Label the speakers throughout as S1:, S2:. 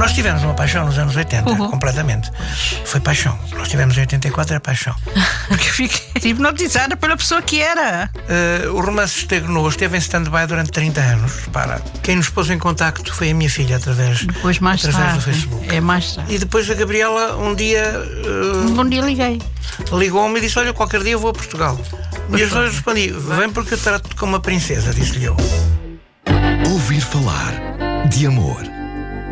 S1: Nós tivemos uma paixão nos anos 80, uhum. completamente. Foi paixão. Nós tivemos em 84, era paixão.
S2: Porque eu fiquei hipnotizada pela pessoa que era.
S1: Uh, o romance estagnou, esteve em stand-by durante 30 anos. Para. Quem nos pôs em contacto foi a minha filha através,
S2: depois mais
S1: através
S2: tarde.
S1: do Facebook.
S2: É mais tarde.
S1: E depois a Gabriela, um dia.
S2: Uh, um dia liguei.
S1: Ligou-me e disse: Olha, qualquer dia eu vou a Portugal. E eu respondi: Vem porque eu trato como uma princesa, disse-lhe eu.
S3: Ouvir falar de amor.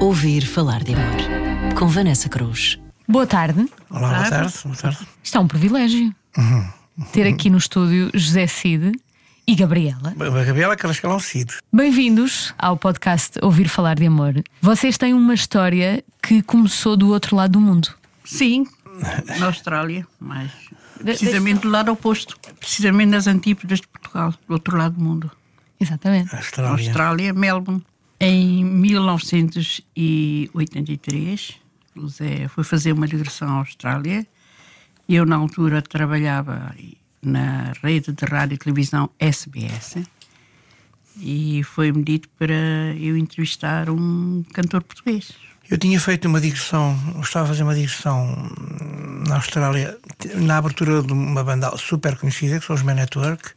S4: Ouvir falar de amor. Com Vanessa Cruz.
S5: Boa tarde.
S1: Olá, boa tarde. Boa tarde.
S5: Isto é um privilégio. Uhum. Ter aqui no estúdio José Cid e Gabriela.
S1: Gabriela Carrascalão Cid.
S5: Bem-vindos ao podcast Ouvir Falar de Amor. Vocês têm uma história que começou do outro lado do mundo.
S2: Sim, na Austrália, mas precisamente do lado oposto. Precisamente nas antípodas de Portugal, do outro lado do mundo.
S5: Exatamente.
S1: Austrália.
S2: Austrália, Melbourne. Em 1983, o Zé foi fazer uma digressão à Austrália. Eu, na altura, trabalhava na rede de rádio e televisão SBS e foi-me dito para eu entrevistar um cantor português.
S1: Eu tinha feito uma digressão, estava a fazer uma digressão na Austrália, na abertura de uma banda super conhecida, que são os Man Network.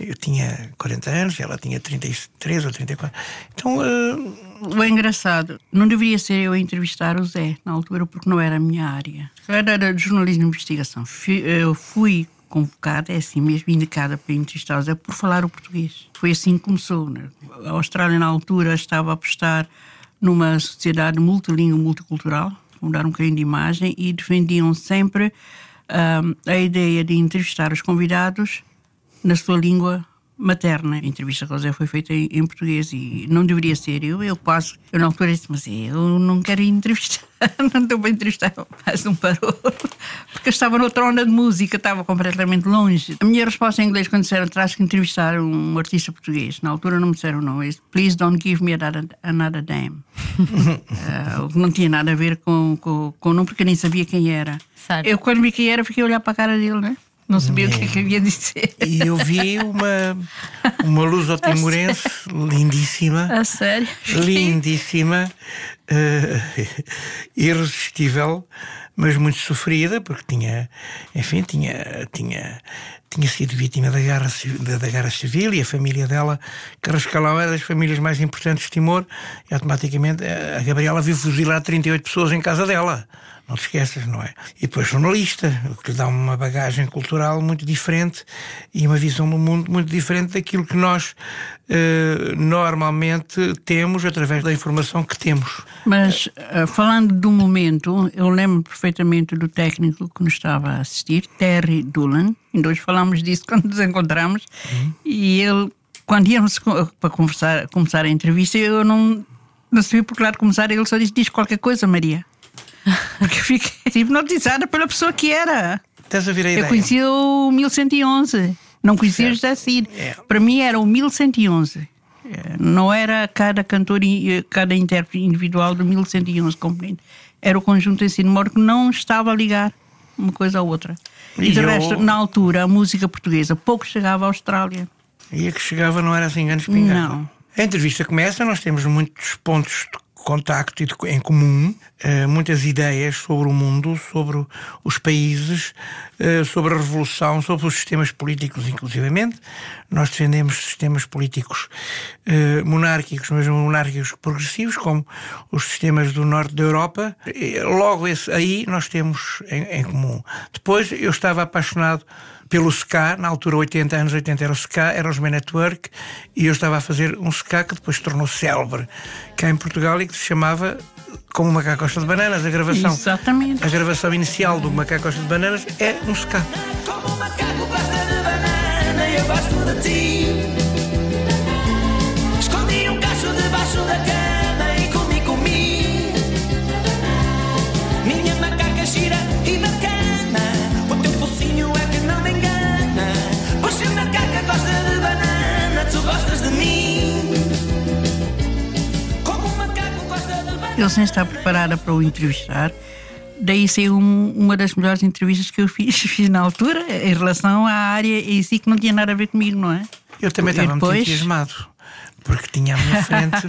S1: Eu tinha 40 anos, ela tinha 33 ou 34. Então. Uh...
S2: O engraçado, não deveria ser eu a entrevistar o Zé na altura, porque não era a minha área. Era de jornalismo de investigação. Eu fui convocada, é assim mesmo, indicada para entrevistar o Zé por falar o português. Foi assim que começou. Né? A Austrália, na altura, estava a apostar numa sociedade multilingue, multicultural, mudar um bocadinho de imagem, e defendiam sempre um, a ideia de entrevistar os convidados na sua língua materna. A entrevista com o José foi feita em, em, português e não deveria ser. Eu, eu passo, eu na altura disse, mas eu não quero entrevistar, não estou para entrevistar, mas não parou. Porque eu estava noutra onda de música, estava completamente longe. A minha resposta em inglês, quando disseram, traz que entrevistar um artista português, na altura não me disseram não, é please don't give me another, damn. uh, não tinha nada a ver com, com, com não, porque eu nem sabia quem era. Eu, quando vi quem era, fiquei a olhar para a cara dele, né? Não sabia o que, é que havia dizer.
S1: E eu vi uma, uma luz otimorense lindíssima.
S2: A sério?
S1: Lindíssima, uh, irresistível, mas muito sofrida, porque tinha, enfim, tinha, tinha, tinha sido vítima da guerra, da, da guerra civil e a família dela, Carrascalão, era das famílias mais importantes de Timor, e automaticamente eh, a Gabriela viu fuzilar 38 pessoas em casa dela não te esqueças, não é? E depois jornalista, o que lhe dá uma bagagem cultural muito diferente e uma visão do mundo muito diferente daquilo que nós eh, normalmente temos através da informação que temos.
S2: Mas, uh, falando do momento, eu lembro perfeitamente do técnico que nos estava a assistir, Terry Doolan, e hoje falámos disso quando nos encontramos, uhum. e ele, quando íamos para conversar, começar a entrevista, eu não, não sabia por que lado começar, ele só disse, diz qualquer coisa, Maria. Porque fiquei hipnotizada pela pessoa que era.
S1: Estás a ver a ideia?
S2: Eu conhecia o 1111. Não conhecia certo. José Cid. É. Para mim era o 1111. É, não era cada cantor, cada intérprete individual do 1111 componente. Era o conjunto em si de que não estava a ligar uma coisa à outra. E, e de eu... resto, na altura, a música portuguesa pouco chegava à Austrália.
S1: E a que chegava não era assim grande espingarda? Não. A entrevista começa, nós temos muitos pontos de contacto em comum, eh, muitas ideias sobre o mundo, sobre os países, eh, sobre a revolução, sobre os sistemas políticos, inclusivamente. Nós defendemos sistemas políticos eh, monárquicos, mas monárquicos progressivos, como os sistemas do norte da Europa. Logo esse, aí nós temos em, em comum. Depois eu estava apaixonado pelo SK, na altura 80 anos 80 era o SK, era os Men Network, e eu estava a fazer um SK que depois tornou célebre cá em Portugal e que se chamava Como o Macaco Costa de Bananas, a gravação.
S2: Exatamente.
S1: A gravação inicial do Macaco Costa de Bananas é um SK.
S6: Como o macaco gosta de banana, eu gosto de ti.
S2: Ele sem estar preparada para o entrevistar. Daí saiu um, uma das melhores entrevistas que eu fiz, fiz na altura, em relação à área em si, que não tinha nada a ver comigo, não é?
S1: Eu também estava
S2: depois-
S1: muito entusiasmado, porque tinha à minha frente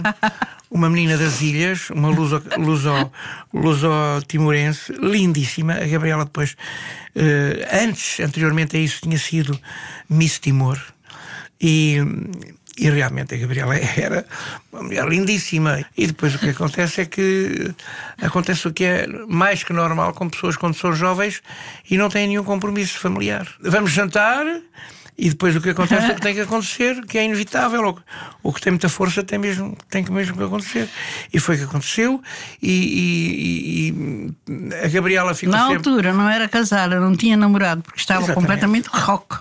S1: uma menina das ilhas, uma luso, luso, luso timorense, lindíssima. A Gabriela depois, eh, antes, anteriormente a isso, tinha sido Miss Timor. E, e realmente a Gabriela era uma mulher lindíssima. E depois o que acontece é que acontece o que é mais que normal com pessoas quando são jovens e não têm nenhum compromisso familiar. Vamos jantar. E depois o que acontece é o que tem que acontecer, que é inevitável, ou que tem muita força, tem, mesmo, tem que mesmo que acontecer. E foi o que aconteceu, e, e- e a Gabriela ficou
S2: Na
S1: sempre.
S2: altura não era casada, não tinha namorado, porque estava
S1: Exatamente.
S2: completamente rock.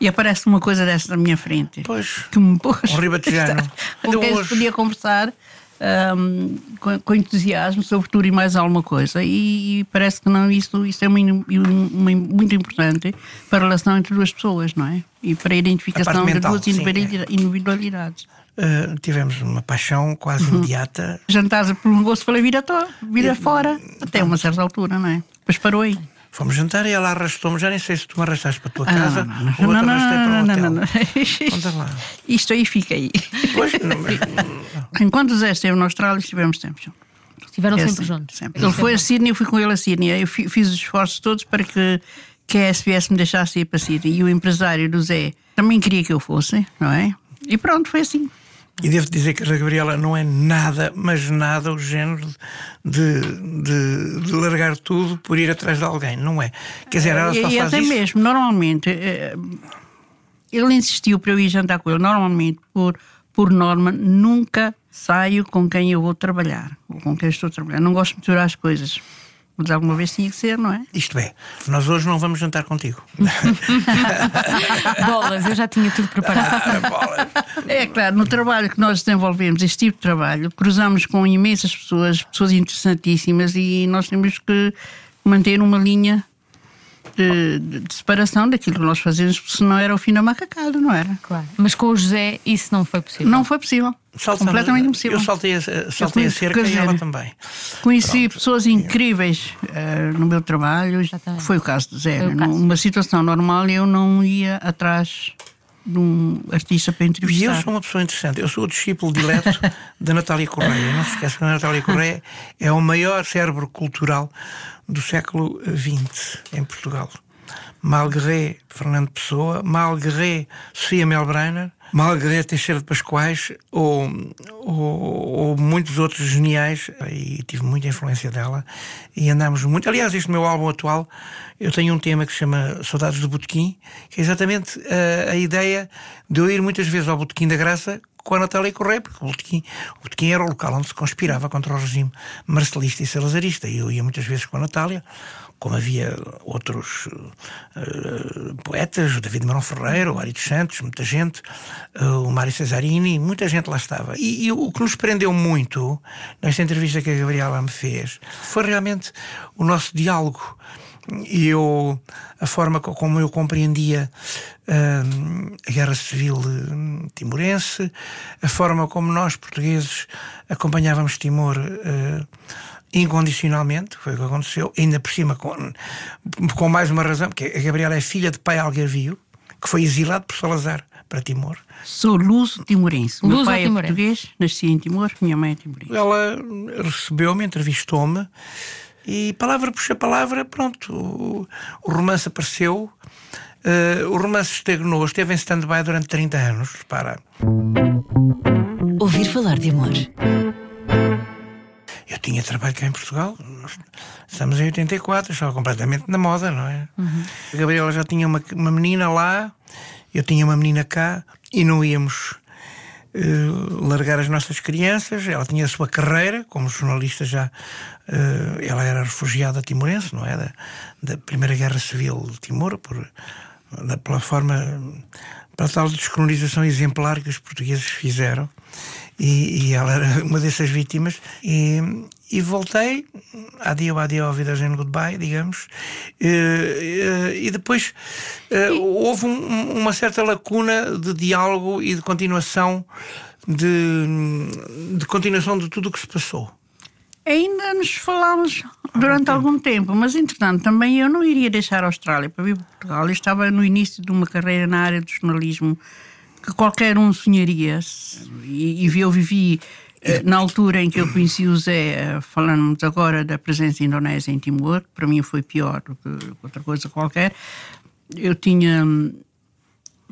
S2: E aparece uma coisa dessa na minha frente.
S1: Pois.
S2: Que me pôs.
S1: Um ribatejano.
S2: Com quem se podia conversar ahm, com, com entusiasmo sobre tudo e mais alguma coisa. E, parece que não, isso, isso é uma, uma- muito importante para a relação entre duas pessoas, não é? E para a identificação de
S1: mental,
S2: duas
S1: sim, é.
S2: individualidade- individualidades.
S1: Uh, tivemos uma paixão quase
S2: Uhum.
S1: imediata.
S2: Jantar prolongou-se pela vida, to- vida fora, até uma certa altura, não é? Depois parou aí.
S1: Fomos jantar e ela arrastou-me. Já nem sei se tu me arrastaste para a tua
S2: Ah,
S1: casa
S2: não, não,
S1: ou
S2: não, não,
S1: arrastei para
S2: não, não,
S1: hotel.
S2: não, não.
S1: Lá.
S2: Isto aí fica aí.
S1: Pois, não, mas-
S2: Enquanto o Zé esteve na Austrália, estivemos sempre juntos.
S5: Estiveram
S2: É
S5: sempre
S2: assim,
S5: juntos.
S2: sempre. Ele foi a Sydney, eu fui com ele a Sydney. Eu fi- fiz os esforços todos para que, que a SBS me deixasse ir para Sydney. E o empresário do Zé também queria que eu fosse, não é? E pronto, foi assim.
S1: E devo dizer que a Gabriela não é nada, mas nada o género de, de, de largar tudo por ir atrás de alguém. Não é. Quer dizer, ela só
S2: e
S1: faz
S2: até
S1: isso.
S2: mesmo, normalmente, eh, ele insistiu para eu ir jantar com ele. Normalmente, por, por norma, nunca saio com quem eu vou trabalhar, ou com quem estou a trabalhar. Não gosto de misturar as coisas. Mas alguma vez tinha que ser, não é?
S1: Isto é, nós hoje não vamos jantar contigo.
S5: Bolas, eu já tinha tudo preparado.
S1: Bolas.
S2: É claro, no trabalho que nós desenvolvemos, este tipo de trabalho, cruzamos com imensas pessoas, pessoas interessantíssimas e nós temos que manter uma linha de, de- de separação daquilo que nós fazemos, porque senão era o fim da macacada, não era?
S5: Claro. Mas com o José isso não foi possível.
S2: Não foi possível.
S1: Saltamos-
S2: Completamente impossível.
S1: Eu saltei a, saltei a
S2: conheço,
S1: cerca
S2: quer
S1: e ela
S2: dizer,
S1: também.
S2: Conheci pessoas incríveis eh, no meu trabalho,
S5: Exatamente.
S2: foi o caso de Zé.
S5: Caso.
S2: Numa situação normal, eu não ia atrás de um artista para
S1: E
S2: entrevistar.
S1: eu sou uma pessoa interessante. Eu sou o discípulo dileto da Natália Correia. Não se esqueça que a Natália Correia é o maior cérebro cultural do século XX em Portugal. Malgré Fernando Pessoa, malgré Sofia Melbrenner, malgré Teixeira de Pascoais ou, ou, ou muitos outros geniais, e tive muita influência dela, e andamos muito. Aliás, este meu álbum atual, eu tenho um tema que se chama Saudades do Botequim, que é exatamente a, a ideia de eu ir muitas vezes ao Botequim da Graça com a Natália Correia, porque o Botequim, o Botequim era o local onde se conspirava contra o regime marcelista e salazarista, e eu ia muitas vezes com a Natália, como havia outros eh, poetas, o David Marão Ferreira, o Ari dos Santos, muita gente, eh, o Mário Cesarini, muita gente lá estava. E, e o que nos prendeu muito nesta entrevista que a Gabriela me fez foi realmente o nosso diálogo e eu a forma co- como eu compreendia hum, a guerra civil hum, timorense, a forma como nós portugueses acompanhávamos Timor eh, incondicionalmente, foi o que aconteceu, ainda por cima com, com mais uma razão, porque a Gabriela é filha de pai algarvio, que foi exilado por Salazar para Timor.
S2: Sou luso timorense. O meu pai é
S5: Luso-timorense.
S2: português, nasci em Timor, minha mãe é timorense.
S1: Ela recebeu-me, entrevistou-me e palavra puxa palavra, pronto, o, o romance apareceu. eh, o romance estagnou, esteve em stand-by durante 30 anos, repara.
S4: Ouvir falar de amor.
S1: Eu tinha trabalho cá em Portugal, estamos em 84, estava completamente na moda, não é? A Gabriela já tinha uma, uma menina lá, eu tinha uma menina cá e não íamos eh, largar as nossas crianças. Ela tinha a sua carreira como jornalista já. eh, ela era refugiada timorense, não é? Da, da Primeira Guerra Civil de Timor, por, da, pela forma. pela tal descolonização exemplar que os portugueses fizeram. E, e ela era uma dessas vítimas. E, e voltei, adio, adio, ao Wiedersehen, goodbye, digamos. E, e- depois eh, houve um- uma certa lacuna de diálogo e de continuação de, de continuação de tudo o que se passou.
S2: Ainda nos falámos durante algum tempo, mas entretanto também eu não iria deixar a Austrália para vir para Portugal. Eu estava no início de uma carreira na área do jornalismo que qualquer um sonharia. E, e eu vivi Eh, Na altura em que eu conheci o Zé, eh, falamos agora da presença indonésia em Timor, que para mim foi pior do que outra coisa qualquer, eu tinha hum,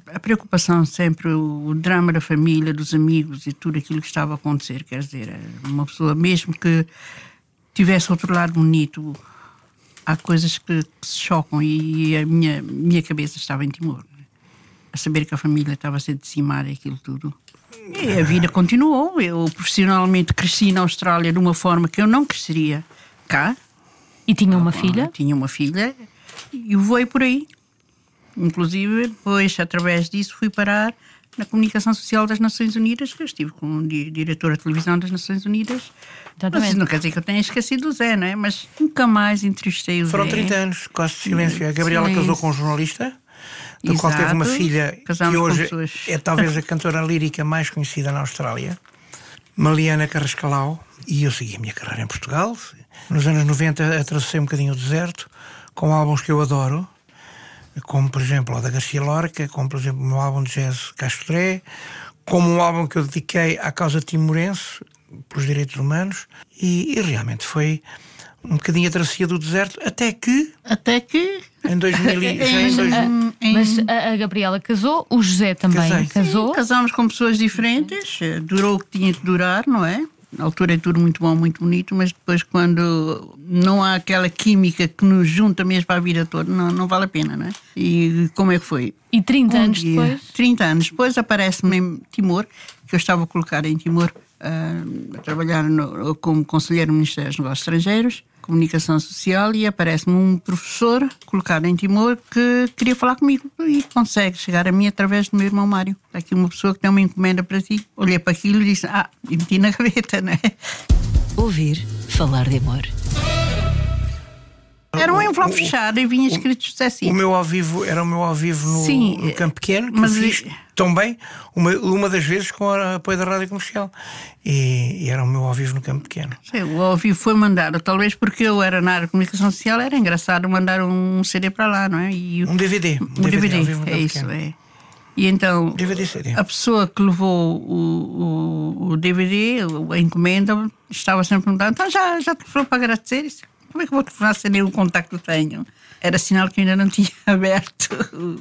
S2: a preocupação sempre, o, drama da família, dos amigos e tudo aquilo que estava a acontecer. Quer dizer, eh, uma pessoa, mesmo que tivesse outro lado bonito, há coisas que, que se chocam e a minha, minha cabeça estava em Timor. A saber que a família estava a ser dizimada e aquilo tudo. E a vida continuou. Eu profissionalmente cresci na Austrália de uma forma que eu não cresceria cá.
S5: E tinha uma
S2: Ah,
S5: filha?
S2: Tinha uma filha e voei por aí. Inclusive, depois, através disso, fui parar na Comunicação Social das Nações Unidas, que eu estive como di- diretora de televisão das Nações Unidas. Mas
S5: Exatamente.
S2: isso não quer dizer que eu tenha esquecido o Zé, não é? Mas nunca mais entrevistei o
S1: Foram
S2: Zé.
S1: 30 anos quase de silêncio. A Gabriela
S2: Silêncio.
S1: casou com um jornalista, do qual teve uma filha que hoje é talvez a cantora lírica mais conhecida na Austrália, Maliana Carrascalau. E eu segui a minha carreira em Portugal. Nos anos 90 atravessei um bocadinho o deserto com álbuns que eu adoro, como por exemplo o da Garcia Lorca, como por exemplo o meu álbum de jazz Castré, como um álbum que eu dediquei à causa timorense, pelos direitos humanos, e, e realmente foi um bocadinho a travessia do deserto, até que
S2: Até que.
S1: em 2000, e- já em
S2: em-
S1: 2000
S2: em-
S5: Mas a, a Gabriela casou, o José também
S1: Casei.
S5: casou.
S2: Casámos com pessoas diferentes, durou o que tinha de durar, não é? Na altura é tudo muito bom, muito bonito, mas depois, quando não há aquela química que nos junta mesmo para a vida toda, não, não vale a pena, não é? E como é que foi?
S5: E 30
S2: Um
S5: anos
S2: dia,
S5: depois?
S2: 30 anos depois aparece-me em Timor, que eu estava colocada em Timor ah, a trabalhar no- como conselheiro no Ministério dos Negócios Estrangeiros, Comunicação Social, e aparece-me um professor colocado em Timor que queria falar comigo e consegue chegar a mim através do meu irmão Mário. Está aqui uma pessoa que tem uma encomenda para ti. Olhei para aquilo e disse: Ah, e meti na gaveta, não é?
S4: Ouvir falar de amor.
S2: Era um envelope fechado e vinha escrito José
S1: O meu ao vivo era o meu ao vivo no,
S2: Sim,
S1: no Campo Pequeno, que
S2: mas
S1: fiz
S2: e-
S1: tão bem, uma, uma das vezes com o apoio da Rádio Comercial. E, e era o meu ao vivo no Campo Pequeno.
S2: Sei, O ao vivo foi mandado, talvez porque eu era na área de comunicação social, era engraçado mandar um CD para lá, não é? E o-
S1: Um DVD.
S2: Um DVD,
S1: no
S2: é isso,
S1: Pequeno.
S2: é. E então,
S1: DVD
S2: a pessoa que levou o, o, o DVD, a encomenda, estava sempre perguntando: então já, já te falou para agradecer? Isso, Como é que eu vou telefonar se nem o contacto tenho? Era sinal que eu ainda não tinha aberto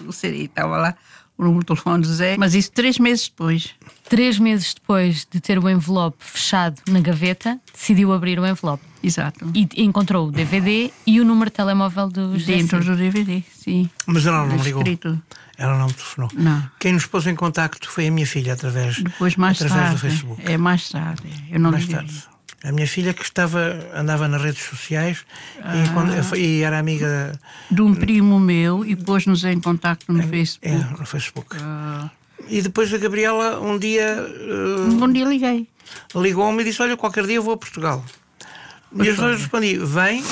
S2: o, CD, estava lá o número de telefone do Zé, mas isso três meses depois.
S5: Três meses depois de ter o envelope fechado na gaveta, decidiu abrir o envelope.
S2: Exato.
S5: E encontrou o DVD e o número de telemóvel do José
S2: Dentro do DVD, sim.
S1: Mas ela não me ligou.
S2: Escrito.
S1: Ela não me telefonou.
S2: Não.
S1: Quem nos pôs em contacto foi a minha filha, através,
S2: Depois, mais
S1: através
S2: tarde.
S1: do Facebook.
S2: É mais tarde. Eu não
S1: Mais tarde. A minha filha que estava, andava nas redes sociais
S2: Ah.
S1: e, quando- e era amiga
S2: De um primo meu e pôs-nos em contacto no Facebook.
S1: é, no Facebook.
S2: Ah,
S1: E depois a Gabriela um dia eh,
S2: um bom dia liguei.
S1: ligou-me e disse: Olha, qualquer dia eu vou a Portugal. E eu só respondi: Vem,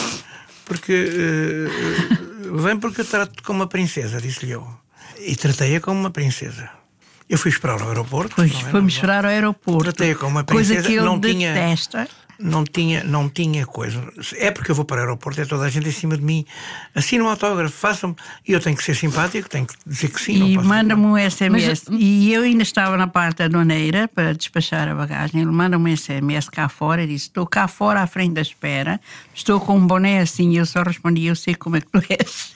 S1: porque eh, vem porque eu trato-te como uma princesa, disse-lhe eu. E tratei-a como uma princesa. Eu fui esperar ao aeroporto.
S2: Pois
S1: é?
S2: fomos esperar ao aeroporto.
S1: Tratei-a como uma
S2: Coisa
S1: princesa,
S2: que ele
S1: não tinha-
S2: detesta.
S1: Não tinha, não tinha coisa. É porque eu vou para o aeroporto, é toda a gente em cima de mim. Assina um autógrafo, façam-me. E eu tenho que ser simpático, tenho que dizer que sim.
S2: E manda-me um SMS.
S5: Mas-
S2: E eu ainda estava na parte aduaneira para despachar a bagagem. Ele manda-me um SMS cá fora e disse: Estou cá fora à frente da espera, estou com um boné assim. E eu só respondi: Eu sei como é que tu és.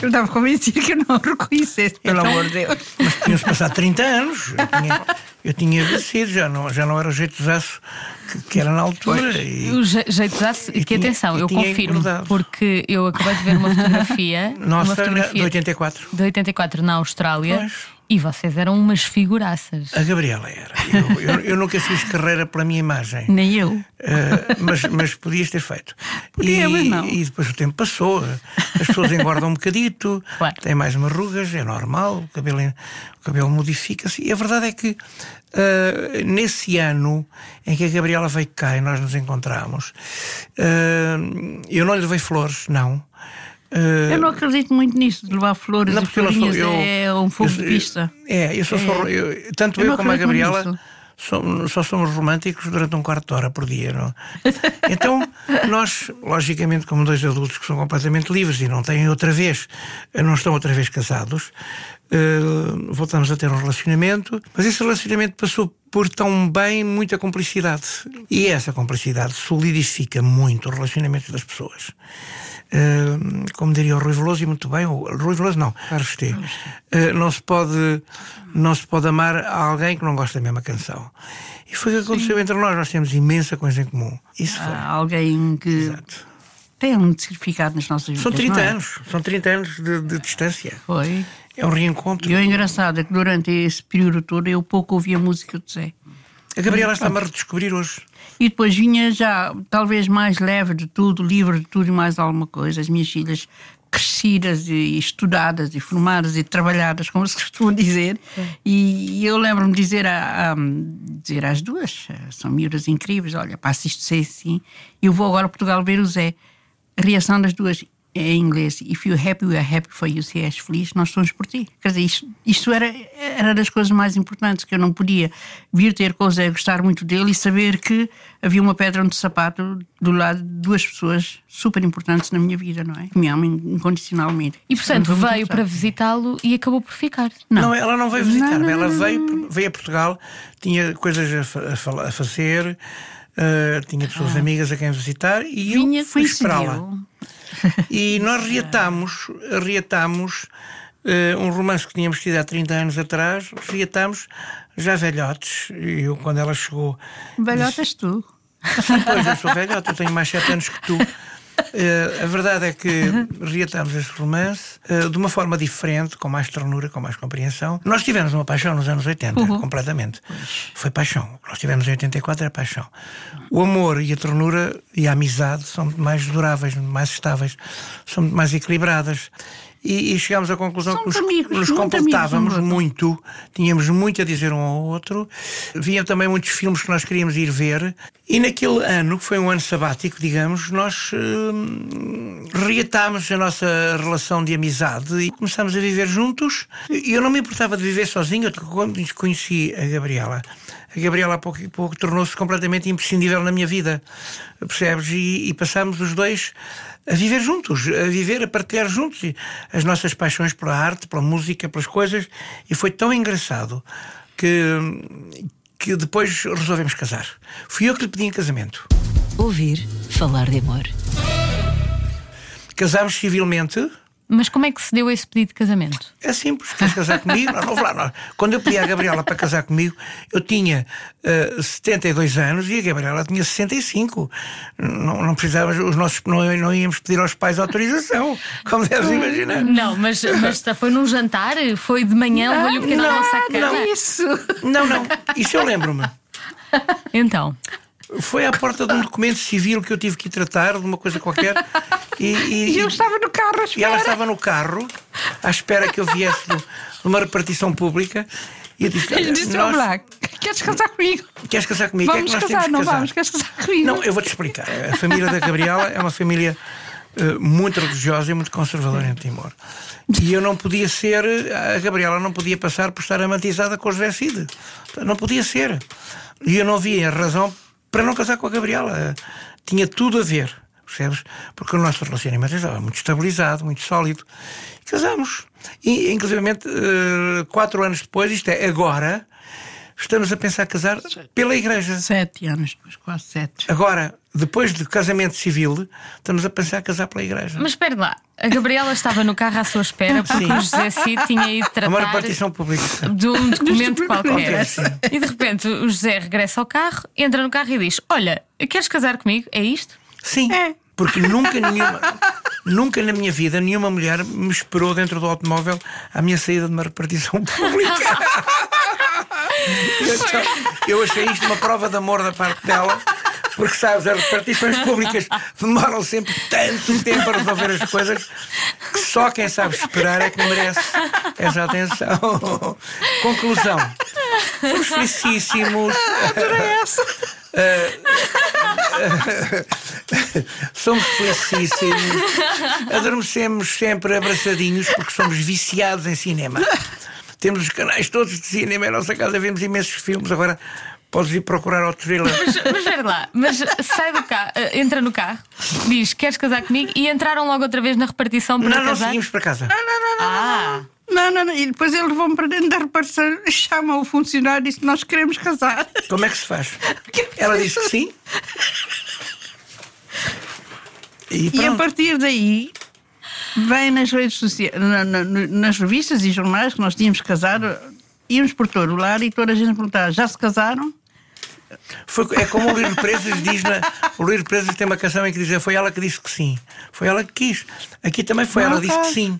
S2: Eu estava convencido que eu não o reconhecesse, pelo
S1: Então,
S2: amor de Deus.
S1: Mas tinham-se passado 30 anos. Eu tinha, eu tinha já não, já não era o jeito que, que era na altura. E,
S5: O je- jeito já se-
S1: E
S5: que
S1: tinha-
S5: atenção, eu confirmo,
S1: engordado.
S5: porque eu acabei de ver uma fotografia, uma
S1: nossa,
S5: fotografia
S1: de 84.
S5: de 84 na Austrália
S1: Pois.
S5: E vocês eram umas figuraças.
S1: A Gabriela era. Eu, eu, eu nunca fiz carreira pela minha imagem.
S2: Nem eu.
S1: Uh, mas, mas podias ter feito.
S2: Podia,
S1: e,
S2: mas não.
S1: e depois o tempo passou, as pessoas engordam um bocadito,
S5: Claro.
S1: têm mais umas rugas, é normal, o cabelo, o cabelo modifica-se. E a verdade é que uh, nesse ano em que a Gabriela veio cá e nós nos encontramos, uh, eu não lhe levei flores, não. Uh,
S2: Eu não acredito muito nisso, de levar flores
S1: não,
S2: e
S1: não sou.
S2: florinhas.
S1: Eu,
S2: é um fogo
S1: eu-
S2: de vista.
S1: É, eu só sou. eu- tanto
S2: Eu
S1: eu, como a Gabriela
S2: nisso.
S1: só somos românticos durante um quarto de hora por dia. Não? Então, nós, logicamente, como dois adultos que são completamente livres e não têm outra vez, não estão outra vez casados, Uh, voltamos a ter um relacionamento, mas esse relacionamento passou por tão bem muita cumplicidade. E essa cumplicidade solidifica muito o relacionamento das pessoas. Uh, como diria o Rui Veloso, e muito bem, o Rui Veloso não, Carlos T. Uh, não, se pode, não se pode amar alguém que não gosta da mesma canção. E foi o que aconteceu Sim. entre nós, nós temos imensa coisa em comum. Isso foi.
S2: Ah, alguém que. Exato tem um significado nas nossas vidas.
S1: São 30
S2: é?
S1: anos, são 30 anos de, de, distância.
S2: Foi.
S1: É um reencontro.
S2: E o engraçado é que durante esse período todo eu pouco ouvia a música do Zé.
S1: A Gabriela está-me a redescobrir hoje.
S2: E depois vinha já, talvez mais leve de tudo, livre de tudo e mais alguma coisa. As minhas filhas crescidas e estudadas e formadas e trabalhadas, como se costuma dizer. É. E eu lembro-me de dizer, a, a, dizer às duas, são miúdas incríveis, olha, passa isto ser assim, eu vou agora a Portugal ver o Zé a reação das duas em inglês, if you're happy, we are happy for you, se és feliz, nós somos por ti. Quer dizer, isto, isto era, era das coisas mais importantes, que eu não podia vir ter com o Zé, gostar muito dele e saber que havia uma pedra no sapato do lado de duas pessoas super importantes na minha vida, não é? Me amam incondicionalmente.
S5: E portanto veio para visitá-lo e acabou por ficar.
S1: Não, não ela não veio visitar-me, ela veio, veio a Portugal, tinha coisas a, a fazer Uh, tinha pessoas ah. amigas a quem visitar e Vinha, eu fui esperá-la. E nós reatámos, reatámos uh, um romance que tínamos tido há 30 anos atrás, reatámos já velhotes. E eu, quando ela chegou.
S2: Velhotas disse, tu?
S1: Sim, pois eu sou velhota, eu tenho mais 7 anos que tu. Uh, a verdade é que reatamos esse romance uh, de uma forma diferente, com mais ternura, com mais compreensão. Nós tivemos uma paixão nos anos 80, uhum. completamente. Foi paixão. Nós tivemos em 84 era paixão. O amor e a ternura e a amizade são mais duráveis, mais estáveis, são mais equilibradas e, e chegámos à conclusão Somos que nos, amigos, nos completávamos amigos, muito, tínhamos muito a dizer um ao outro. Vinham também muitos filmes que nós queríamos ir ver. E naquele ano, que foi um ano sabático, digamos, nós uh, reatámos a nossa relação de amizade e começámos a viver juntos. E eu não me importava de viver sozinho, quando conheci a Gabriela a Gabriela há pouco, pouco tornou-se completamente imprescindível na minha vida, percebes? E, e passámos os dois a viver juntos, a viver, a partilhar juntos as nossas paixões pela arte, pela música, pelas coisas, e foi tão engraçado que, que depois resolvemos casar. Fui eu que lhe pedi em casamento.
S4: Ouvir falar de amor.
S1: Casámos civilmente
S5: mas como é que se deu esse pedido de casamento?
S1: É simples, queres casar comigo? Não, não, não, não. Quando eu pedi à Gabriela para casar comigo, eu tinha uh, eh, 72 anos e a Gabriela tinha 65. Não, não precisávamos, os nossos, não, não íamos pedir aos pais autorização, como deves imaginar.
S5: Não, mas, mas foi num jantar? Foi de manhã, levou-lhe um pequeno almoço à cama?
S2: Não, isso.
S1: Não, não, isso eu lembro-me.
S5: Então.
S1: Foi à porta de um documento civil que eu tive que tratar, de uma coisa qualquer.
S2: E, e, e eu estava no carro à espera.
S1: E ela estava no carro, à espera que eu viesse de uma repartição pública. E eu disse:
S2: Ele disse nós... Black, queres casar comigo?
S1: Queres casar comigo?
S2: Vamos
S1: é
S2: casar, não
S1: casar?
S2: vamos, queres casar comigo?
S1: Não, eu vou-te explicar. A família da Gabriela é uma família uh, muito religiosa e muito conservadora em Timor. E eu não podia ser, a Gabriela não podia passar por estar amantizada com o José Cid. Não podia ser. E eu não via razão para não casar com a Gabriela. Tinha tudo a ver, percebes? Porque o nosso relacionamento estava muito estabilizado, muito sólido. E casamos. E, inclusive, eh, quatro anos depois, isto é, agora, estamos a pensar casar pela Igreja.
S2: Sete anos depois, quase sete.
S1: Agora, depois do casamento civil, estamos a pensar casar pela Igreja.
S5: Mas espera lá, a Gabriela estava no carro à sua espera porque Sim. o José Cid tinha ido tratar
S1: Uma repartição pública.
S5: de um documento qualquer. E de repente o José regressa ao carro, entra no carro e diz: Olha, queres casar comigo? É isto?
S1: Sim. É. Porque nunca nenhuma, nunca na minha vida nenhuma mulher me esperou dentro do automóvel à minha saída de uma repartição pública. eu, eu achei isto uma prova de amor da parte dela porque sabes, as repartições públicas demoram sempre tanto tempo a resolver as coisas que só quem sabe esperar é que merece essa atenção. Conclusão. Fomos felicíssimos. Uh, somos felicíssimos, adormecemos sempre abraçadinhos porque somos viciados em cinema. Temos os canais todos de cinema em nossa casa, vemos imensos filmes. Agora Podes ir procurar ao thriller.
S5: Mas, mas espera lá, mas sai do carro, eh, entra no carro, diz: Queres casar comigo? E entraram logo outra vez na repartição para
S1: não,
S5: casar?
S1: Não, não, seguimos para casa.
S2: Não, não, não.
S5: Ah.
S2: Não, não, não. E depois ele levou-me para dentro da reparação, chama o funcionário e disse: Nós queremos casar.
S1: Como é que se faz? Ela disse que sim. E,
S2: E a partir daí vem nas redes sociais, na- na- nas revistas e jornais que nós tínhamos casado, íamos por todo o lar e toda a gente perguntava: já se casaram?
S1: Foi- é como o Luís Presas diz na, o Luís Presas tem uma canção em que diz foi ela que disse que sim. Foi ela que quis. Aqui também foi,
S2: Não,
S1: ela disse que
S2: tá.
S1: sim.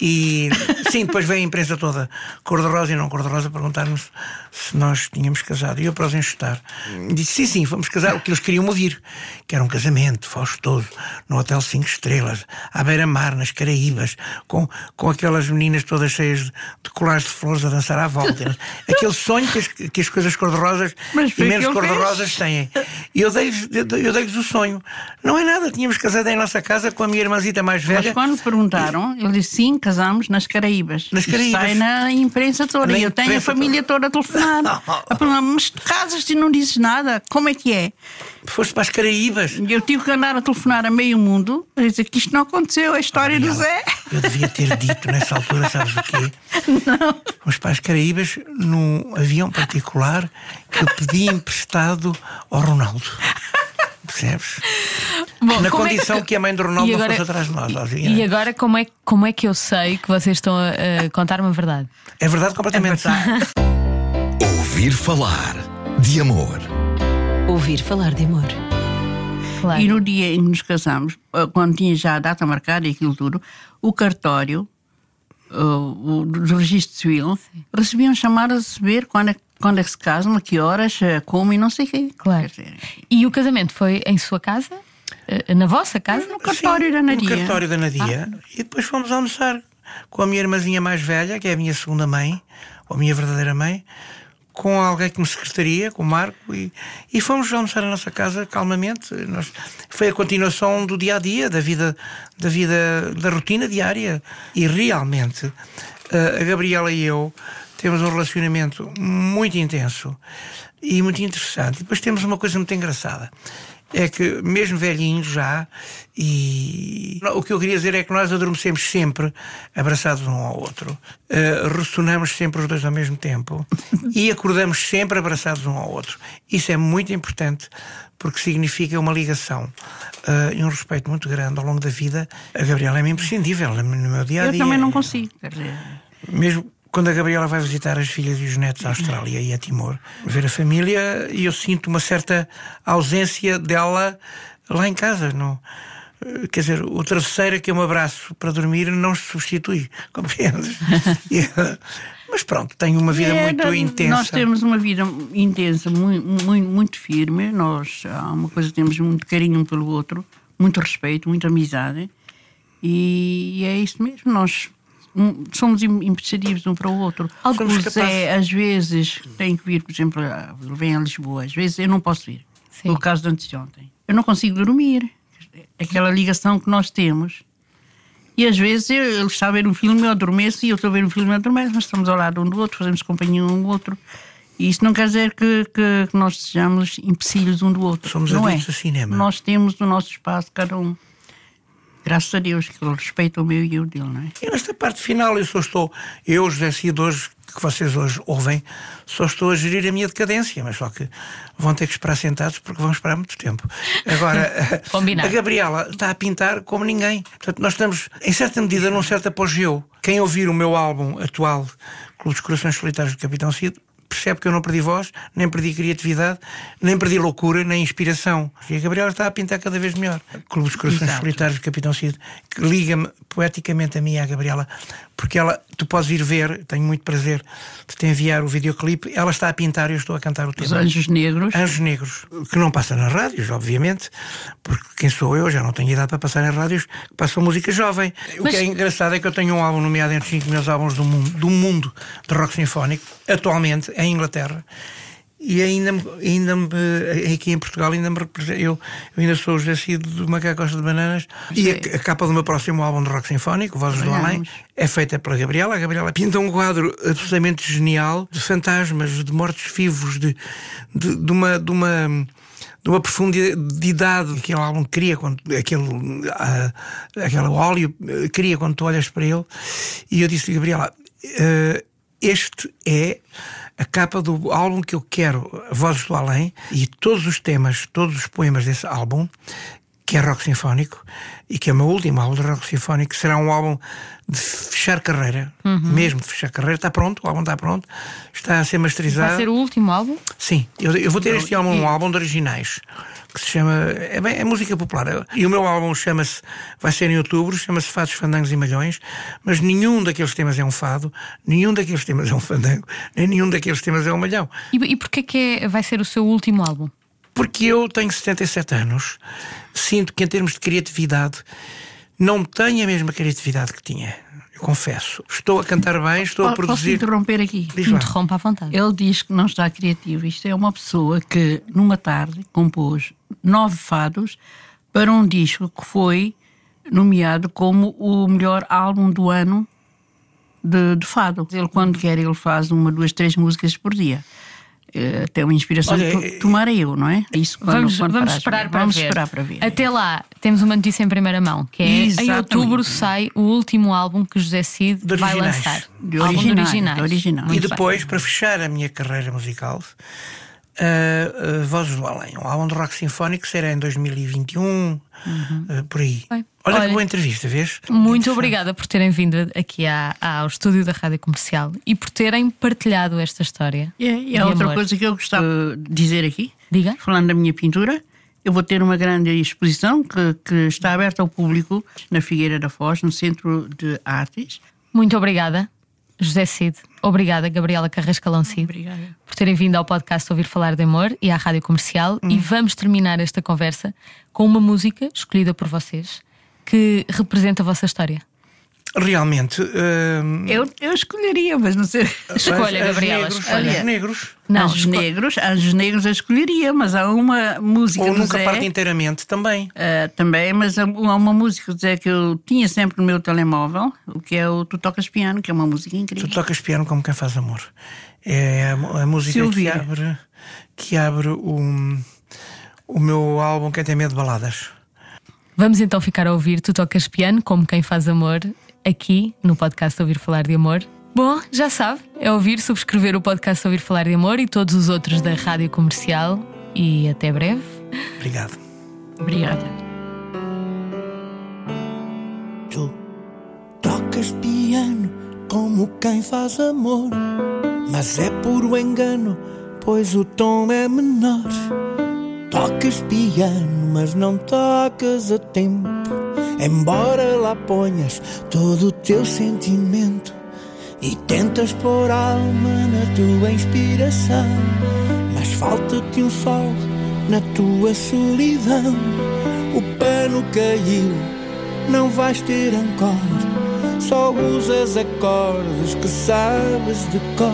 S1: E sim, depois veio a imprensa toda, cor-de-rosa e não cor-de-rosa, perguntar-nos se nós tínhamos casado. E eu, para os enxutar, disse sim, sim, fomos casar. O que eles queriam ouvir, que era um casamento faustoso, no Hotel Cinco Estrelas, à beira-mar, nas Caraíbas, com, com aquelas meninas todas cheias de, de colares de flores a dançar à volta. Aquele sonho que as, que as coisas cor-de-rosas
S2: Mas
S1: e menos cor-de-rosas têm. E eu dei-lhes eu dei-lhes o sonho. Não é nada, tínhamos casado em nossa casa com a minha irmãzita mais
S2: Mas
S1: velha.
S2: quando perguntaram, ele disse: sim, casámos nas Caraíbas.
S1: Nas Caraíbas.
S2: Sai na imprensa toda.
S1: Na
S2: e eu tenho a família toda a telefonar. a perguntar: mas casas e não dizes nada? Como é que é?
S1: Foste para as Caraíbas.
S2: Eu tive que andar a telefonar a meio mundo a dizer que isto não aconteceu, a história do
S1: Ela-
S2: Zé.
S1: Eu devia ter dito nessa altura, sabes o quê? Não. Fomos para as Caraíbas num avião particular que eu pedi emprestado ao Ronaldo. Percebes?
S5: Bom,
S1: Na
S5: como é
S1: condição que... a mãe do Ronaldo
S5: E
S1: não
S5: agora-
S1: fosse atrás de nós. ó,
S5: E agora, como é, como é que eu sei que vocês estão a, a contar-me a verdade?
S1: É verdade completamente.
S3: Ouvir falar de amor.
S4: Ouvir falar de amor.
S5: Claro.
S2: E no dia em que nos casamos, eh, quando tinha já a data marcada e aquilo tudo, o cartório eh, o, do registro civil recebiam chamadas a saber quando é, quando é que se casam, a que horas, eh, como e não sei o quê.
S5: Claro.
S2: Quer dizer,
S5: E o casamento foi em sua casa? Eh, Na vossa casa?
S2: no cartório da Nadia.
S1: No cartório da Nadia. E depois fomos almoçar com a minha irmãzinha mais velha, que é a minha segunda mãe, ou a minha verdadeira mãe, com alguém que me secretaria, com o Marco, e, e fomos almoçar à nossa casa calmamente. Nós, foi a continuação do dia a dia, da vida, da vida, da rotina diária. E realmente, eh, a Gabriela e eu temos um relacionamento muito intenso e muito interessante. E depois temos uma coisa muito engraçada é que, mesmo velhinhos já, e o que eu queria dizer é que nós adormecemos sempre abraçados um ao outro, uh, ressonamos sempre os dois ao mesmo tempo e acordamos sempre abraçados um ao outro. Isso é muito importante porque significa uma ligação uh, e um respeito muito grande ao longo da vida. A Gabriela é imprescindível no meu dia a
S2: Eu
S1: dia.
S2: também não consigo.
S1: Mesmo quando a Gabriela vai visitar as filhas e os netos à Austrália e a Timor, ver a família, e eu sinto uma certa ausência dela lá em casa. Não, eh, quer dizer, o travesseiro que eu me abraço para dormir não se substitui, compreendes? Mas pronto, tenho uma vida
S2: É,
S1: muito
S2: nós-
S1: intensa.
S2: Nós temos uma vida intensa, muito, muito, muito firme. Nós, há uma coisa temos muito carinho um pelo outro, muito respeito, muita amizade. E, é isso mesmo. Nós hum, somos im- imprescindíveis um para o outro.
S1: Somos
S2: o Zé,
S1: capazes.
S2: às vezes, tem que vir, por exemplo, vem a Lisboa. Às vezes eu não posso vir.
S5: Sim.
S2: No caso de antes de ontem. Eu não consigo dormir. Aquela ligação que nós temos. E às vezes eu- ele está a ver um filme, eu adormeço, e eu estou a ver um filme, eu adormeço, mas estamos ao lado um do outro, fazemos companhia um do outro. E isso não quer dizer que, que- que nós sejamos empecilhos um do outro.
S1: Somos
S2: não
S1: adictos
S2: é.
S1: a cinema.
S2: Nós temos o nosso espaço, cada um. Graças a Deus, que ele respeita o meu e o dele, não é?
S1: E nesta parte final, eu só estou, eu, José Cid, hoje, que vocês hoje ouvem, só estou a gerir a minha decadência, mas só que vão ter que esperar sentados porque vão esperar muito tempo. Agora, a Gabriela está a pintar como ninguém. Portanto, nós estamos, em certa medida, num certo apogeu. Quem ouvir o meu álbum atual, Clube dos Corações Solitários do Capitão Cid, percebe que eu não perdi voz, nem perdi criatividade, nem perdi loucura, nem inspiração. E a Gabriela está a pintar cada vez melhor. Clube dos Corações
S2: Exato.
S1: Solitários do Capitão Cid, que liga-me poeticamente a mim e à Gabriela, porque ela, tu podes ir ver, tenho muito prazer de te enviar o videoclipe, ela está a pintar e eu estou a cantar o
S2: Os
S1: tema.
S2: anjos negros.
S1: Anjos Negros, que não passa nas rádios, obviamente, porque quem sou eu, já não tenho idade para passar nas rádios, que passam música jovem. O que é engraçado é que eu tenho um álbum nomeado entre os 5 meus álbuns do mundo, do mundo de rock sinfónico, atualmente, em Inglaterra. E ainda, ainda me, aqui em Portugal ainda me. Eu, eu ainda sou o Cid do Macaco de Bananas. E a, a capa do meu próximo álbum de rock sinfónico, Vozes do Além,
S2: Olhamos.
S1: é feita pela Gabriela. A Gabriela pinta um quadro absolutamente genial de fantasmas, de mortos-vivos, de, de, de uma. De uma de uma profundidade que aquele álbum cria, quando, aquele, aquele óleo eh, cria quando tu olhas para ele. E eu disse, Gabriela,
S7: eh, este é a capa do álbum que eu quero, Vozes do Além, e todos os temas, todos os poemas desse álbum, que é rock sinfónico, e que é o meu último álbum de rock sinfónico, será um álbum de fechar carreira, mesmo de fechar carreira. Está pronto, o álbum está pronto, está a ser masterizado.
S5: Vai ser o último álbum?
S7: Sim, eu, eu vou ter este álbum, um álbum de originais que se chama. É, bem, é música popular. E o meu álbum chama-se. Vai ser em outubro, chama-se Fados, Fandangos e Malhões, mas nenhum daqueles temas é um fado, nenhum daqueles temas é um fandango, nem nenhum daqueles temas é um malhão.
S5: E, e porquê que é- vai ser o seu último álbum?
S7: Porque eu tenho 77 anos, sinto que em termos de criatividade não tenho a mesma criatividade que tinha. Eu confesso. Estou a cantar bem, estou a
S2: Po- Posso
S7: produzir.
S2: interromper aqui?
S7: Diz lá.
S5: Interrompa à vontade.
S2: Ele diz que não está criativo. Isto é uma pessoa que, numa tarde, compôs nove fados para um disco que foi nomeado como o melhor álbum do ano de, de fado. Ele, quando quer, ele faz uma, duas, três músicas por dia. Eh, Até uma inspiração
S7: Olha,
S2: to-
S7: eh,
S2: tomara eu, não é? Isso quando,
S5: Vamos,
S2: quando
S5: vamos esperar para
S2: vamos
S5: ver.
S2: esperar para ver.
S5: Até lá, temos uma notícia em primeira mão, que é em
S2: Exatamente.
S5: outubro sai o último álbum que José Cid
S7: De
S5: vai
S7: originais.
S5: lançar.
S2: De
S5: álbum de
S2: originais,
S5: originais.
S2: de originais.
S7: E
S5: bem.
S7: depois, para fechar a minha carreira musical, uh, uh, Vozes do Além, um álbum de rock sinfónico será em 2021, uh, por aí.
S5: Bem,
S7: Olha,
S5: olha,
S7: que boa entrevista, vês?
S5: Muito obrigada por terem vindo aqui à- ao estúdio da Rádio Comercial e por terem partilhado esta história.
S2: E, e há outra
S5: amor.
S2: coisa que eu gostava de dizer aqui,
S5: Diga.
S2: falando da minha pintura, eu vou ter uma grande exposição que, que está aberta ao público na Figueira da Foz, no Centro de Artes.
S5: Muito obrigada, José Cid. Obrigada, Gabriela Carrascalão Cid.
S2: Obrigada.
S5: por terem vindo ao podcast Ouvir Falar de Amor e à Rádio Comercial. E vamos terminar esta conversa com uma música escolhida por vocês que representa a vossa história.
S7: Realmente. uh,
S2: Eu, eu escolheria, mas não sei.
S5: Escolha, Gabriela,
S7: Negros,
S5: escolha.
S7: Anjos Negros.
S5: Não,
S2: Anjos Negros, Anjos Negros eu escolheria, mas há uma música
S7: Ou nunca
S2: Zé,
S7: parte inteiramente também.
S2: eh, também, mas há uma música do Zé que eu tinha sempre no meu telemóvel, o que é o Tu Tocas Piano, que é uma música incrível.
S7: Tu tocas piano como quem faz amor. É a, a música que abre, que abre o, o meu álbum Quem Tem Medo de Baladas.
S5: Vamos então ficar a ouvir Tu Tocas Piano, como quem faz amor, aqui no podcast Ouvir Falar de Amor. Bom, já sabe, é ouvir, subscrever o podcast Ouvir Falar de Amor e todos os outros da Rádio Comercial. E até breve.
S7: Obrigado.
S2: Obrigada.
S1: Tu tocas piano como quem faz amor, mas é puro engano, pois o tom é menor. Tocas piano, mas não tocas a tempo, embora lá ponhas todo o teu sentimento e tentas pôr alma na tua inspiração, mas falta-te um sol na tua solidão. O pano caiu não vais ter encore. Só usas acordes que sabes de cor.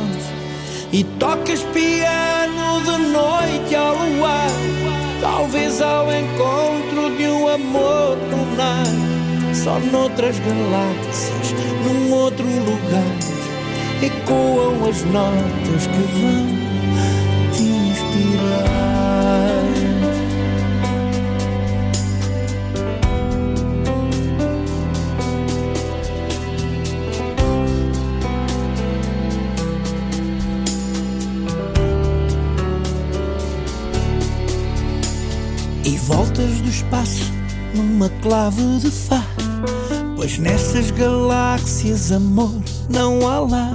S1: E tocas piano de noite ao luar. Talvez ao encontro de um amor lunar. Só noutras galáxias, num outro lugar. Ecoam as notas que vão te inspirar. Do espaço numa clave de Fá. Pois nessas galáxias, amor, não há lá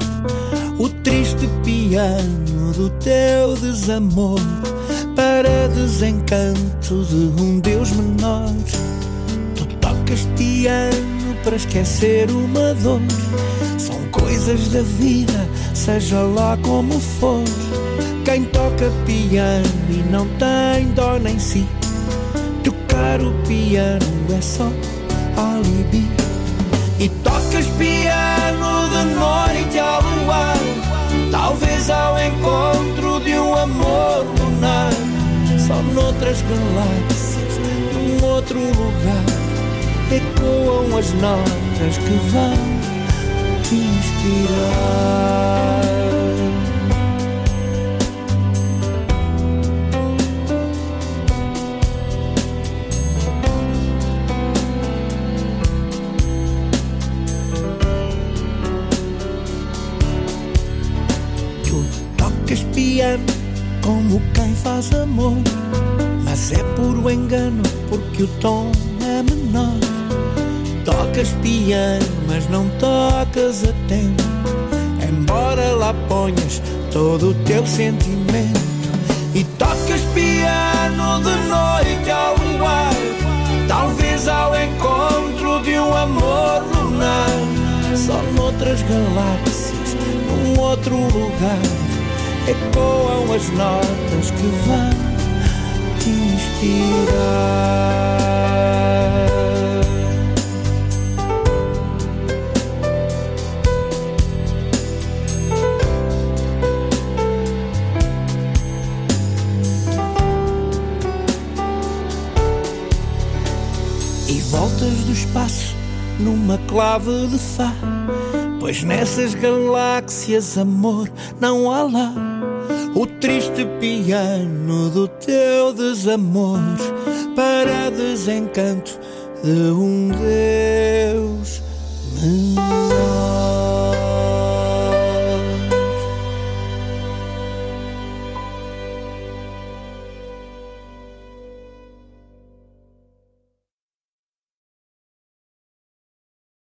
S1: o triste piano do teu desamor. Para desencanto de um Deus menor, tu tocas piano para esquecer uma dor. São coisas da vida, seja lá como for. Quem toca piano e não tem dó nem si. Tocar o piano é só alibi. E tocas piano de noite ao luar. Talvez ao encontro de um amor lunar. Só noutras galáxias, num outro lugar. Ecoam as notas que vão te inspirar. Faz amor. Mas é puro engano porque o tom é menor. Tocas piano, mas não tocas a tempo. Embora lá ponhas todo o teu sentimento. E tocas piano de noite ao luar. Talvez ao encontro de um amor lunar. Só noutras galáxias, num outro lugar. Ecoam as notas que vão te inspirar. voltas do espaço numa clave de Fá. Pois nessas galáxias, amor, não há lá o triste piano do teu desamor para desencanto de um Deus menor.